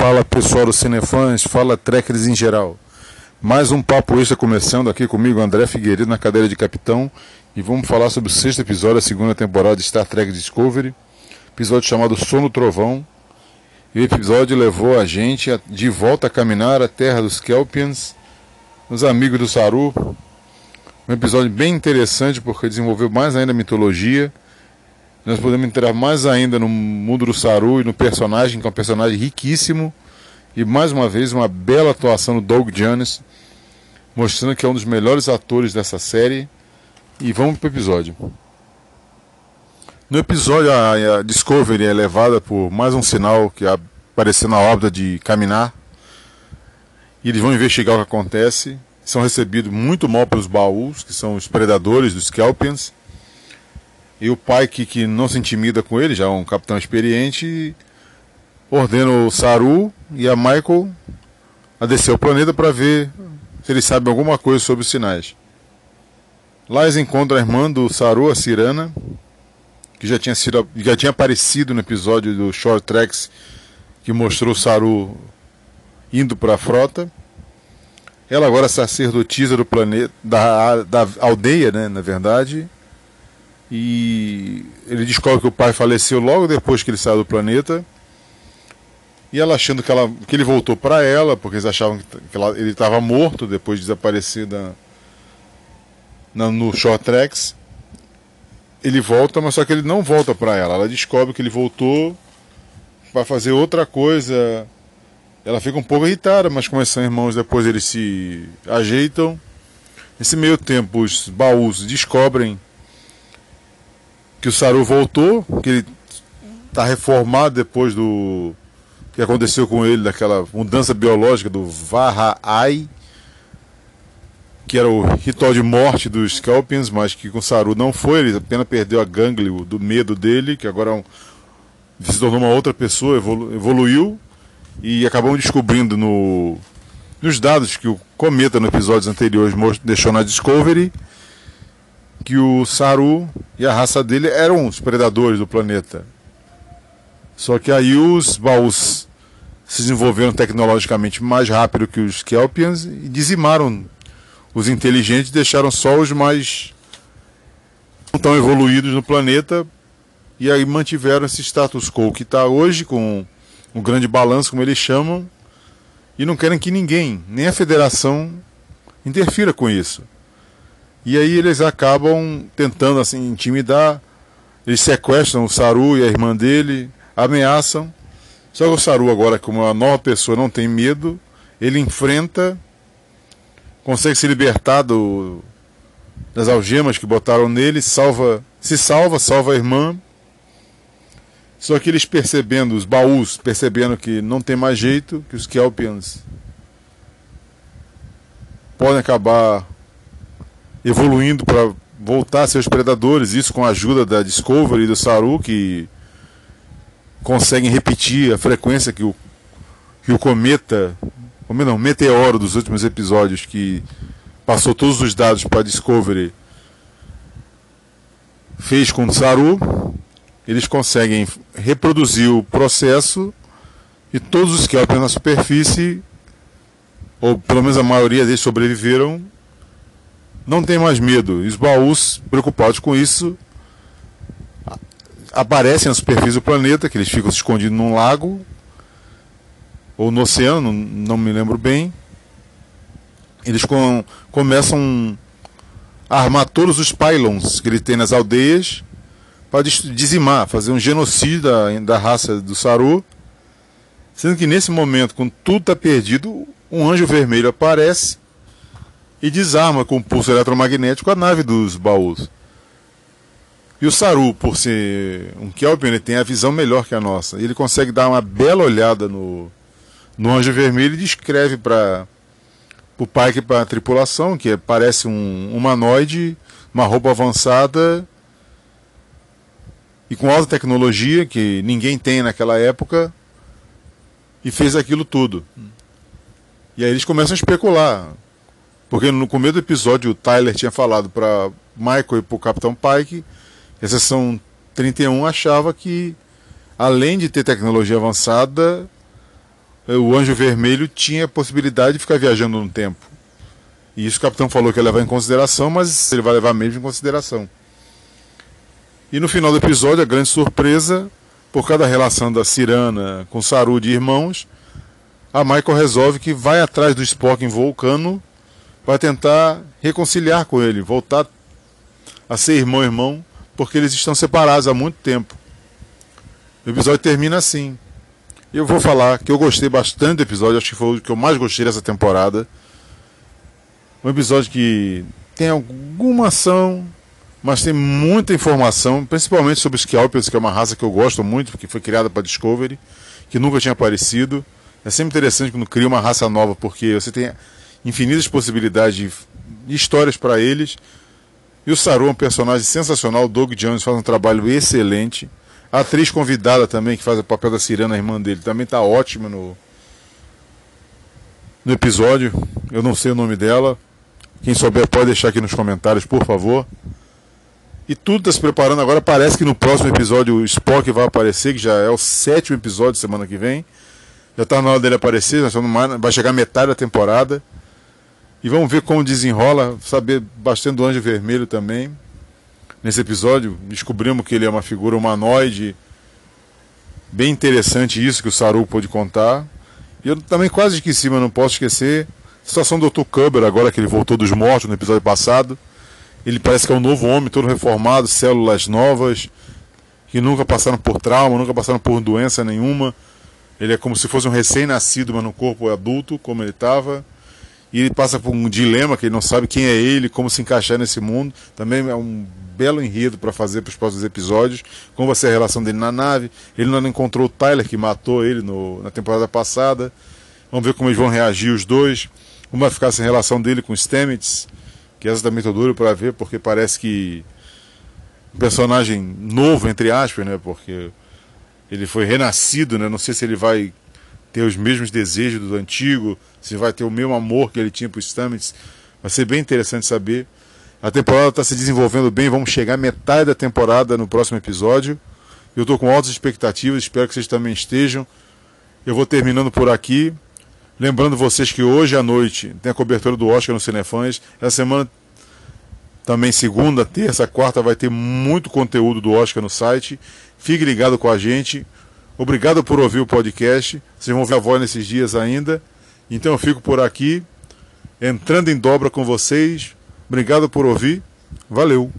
Fala pessoal do Cinefãs, fala trekkers em geral. Mais um papo extra começando aqui comigo, André Figueiredo, na cadeira de capitão. E vamos falar sobre o sexto episódio da segunda temporada de Star Trek Discovery. Episódio chamado Sono Trovão. E o episódio levou a gente de volta a caminhar a terra dos Kelpians, os amigos do Saru. Um episódio bem interessante porque desenvolveu mais ainda a mitologia nós podemos entrar mais ainda no mundo do Saru e no personagem, que é um personagem riquíssimo. E mais uma vez, uma bela atuação do Doug Jones, mostrando que é um dos melhores atores dessa série. E vamos para o episódio. No episódio, a, Discovery é levada por mais um sinal que apareceu na órbita de caminhar. E eles vão investigar o que acontece. São recebidos muito mal pelos baús, que são os predadores dos Kelpians e o pai, que, que não se intimida com ele, já é um capitão experiente, ordena o Saru e a Michael a descer o planeta para ver se eles sabem alguma coisa sobre os sinais. Lá eles encontram a irmã do Saru, a Cirana, que já tinha, sido, já tinha aparecido no episódio do Short Tracks que mostrou o Saru indo para a frota. Ela agora é sacerdotisa do planeta, da, da aldeia, né, na verdade, e ele descobre que o pai faleceu logo depois que ele saiu do planeta. E ela achando que, ela, que ele voltou para ela, porque eles achavam que ela, ele estava morto depois de desaparecer da, na, no Short Tracks. Ele volta, mas só que ele não volta para ela. Ela descobre que ele voltou para fazer outra coisa. Ela fica um pouco irritada, mas como são irmãos, depois eles se ajeitam. Nesse meio tempo, os baús descobrem que o Saru voltou, que ele está reformado depois do que aconteceu com ele, daquela mudança biológica do Vahai, que era o ritual de morte dos Scorpions, mas que com o Saru não foi, ele apenas perdeu a ganglio do medo dele, que agora é se tornou uma outra pessoa, evolu, evoluiu, e acabamos descobrindo no, nos dados que o Cometa, no episódios anteriores, deixou na Discovery, que o Saru e a raça dele eram os predadores do planeta. Só que aí os baús se desenvolveram tecnologicamente mais rápido que os Kelpians e dizimaram os inteligentes, deixaram só os mais tão evoluídos no planeta e aí mantiveram esse status quo que está hoje com um grande balanço, como eles chamam, e não querem que ninguém, nem a federação, interfira com isso. E aí eles acabam tentando assim intimidar. Eles sequestram o Saru e a irmã dele, ameaçam. Só que o Saru agora, como uma nova pessoa, não tem medo. Ele enfrenta, consegue se libertar do, das algemas que botaram nele, salva, se salva, salva a irmã. Só que eles percebendo, os baús, percebendo que não tem mais jeito, que os Kelpians podem acabar evoluindo para voltar a ser os predadores, isso com a ajuda da Discovery e do Saru, que conseguem repetir a frequência que o, que o cometa, ou não, meteoro dos últimos episódios, que passou todos os dados para a Discovery, fez com o Saru. Eles conseguem reproduzir o processo e todos os Kelpens na superfície, ou pelo menos a maioria deles sobreviveram não tem mais medo. E os baús, preocupados com isso, aparecem na superfície do planeta, que eles ficam escondidos num lago ou no oceano, não me lembro bem. Eles com, começam a armar todos os pylons que eles têm nas aldeias para dizimar, fazer um genocídio da, da raça do Saru. Sendo que nesse momento, quando tudo está perdido, um anjo vermelho aparece e desarma com pulso eletromagnético a nave dos baús. E o Saru, por ser um Kelpien, ele tem a visão melhor que a nossa. Ele consegue dar uma bela olhada no, no Anjo Vermelho e descreve para o Pike e para a tripulação, que parece um humanoide, uma roupa avançada e com alta tecnologia, que ninguém tem naquela época, e fez aquilo tudo. E aí eles começam a especular. Porque no começo do episódio o Tyler tinha falado para Michael e para o Capitão Pike a seção 31 achava que, além de ter tecnologia avançada, o Anjo Vermelho tinha a possibilidade de ficar viajando no tempo. E isso o capitão falou que ia levar em consideração, mas ele vai levar mesmo em consideração. E no final do episódio, a grande surpresa, por causa da relação da Cirana com Saru de irmãos, a Michael resolve que vai atrás do Spock em Vulcano, vai tentar reconciliar com ele, voltar a ser irmão-irmão, porque eles estão separados há muito tempo. O episódio termina assim. Eu vou falar que eu gostei bastante do episódio, acho que foi o que eu mais gostei dessa temporada. Um episódio que tem alguma ação, mas tem muita informação, principalmente sobre os Scalpers, que é uma raça que eu gosto muito, porque foi criada para Discovery, que nunca tinha aparecido. É sempre interessante quando cria uma raça nova, porque você tem infinitas possibilidades de histórias para eles. E o Saru é um personagem sensacional, o Doug Jones faz um trabalho excelente. A atriz convidada também, que faz o papel da Cirana, a irmã dele, também está ótima no, no episódio. Eu não sei o nome dela. Quem souber pode deixar aqui nos comentários, por favor. E tudo está se preparando agora. Parece que no próximo episódio o Spock vai aparecer, que já é o sétimo episódio semana que vem. Já está na hora dele aparecer, vai chegar metade da temporada. E vamos ver como desenrola, saber bastante do Anjo Vermelho também. Nesse episódio, descobrimos que ele é uma figura humanoide. Bem interessante isso que o Saru pôde contar. E eu também quase esqueci, mas não posso esquecer. A situação do Dr. Cubber, agora que ele voltou dos mortos no episódio passado. Ele parece que é um novo homem, todo reformado, células novas, que nunca passaram por trauma, nunca passaram por doença nenhuma. Ele é como se fosse um recém-nascido, mas no corpo adulto, como ele estava e ele passa por um dilema que ele não sabe quem é ele, como se encaixar nesse mundo. Também é um belo enredo para fazer para os próximos episódios. Como vai ser a relação dele na nave. Ele não encontrou o Tyler que matou ele no, na temporada passada. Vamos ver como eles vão reagir os dois. Como vai ficar essa relação dele com o Stamets, que essa também estou duro para ver, porque parece que um personagem novo, entre aspas, né? Porque ele foi renascido, né? Não sei se ele vai ter os mesmos desejos do antigo, se vai ter o mesmo amor que ele tinha para os Stamets. Vai ser bem interessante saber. A temporada está se desenvolvendo bem, vamos chegar metade da temporada no próximo episódio. Eu estou com altas expectativas, espero que vocês também estejam. Eu vou terminando por aqui. Lembrando vocês que hoje à noite tem a cobertura do Oscar no Cinefãs. Essa semana, também segunda, terça, quarta, vai ter muito conteúdo do Oscar no site. Fique ligado com a gente. Obrigado por ouvir o podcast. Vocês vão ver a voz nesses dias ainda. Então eu fico por aqui, entrando em dobra com vocês. Obrigado por ouvir. Valeu!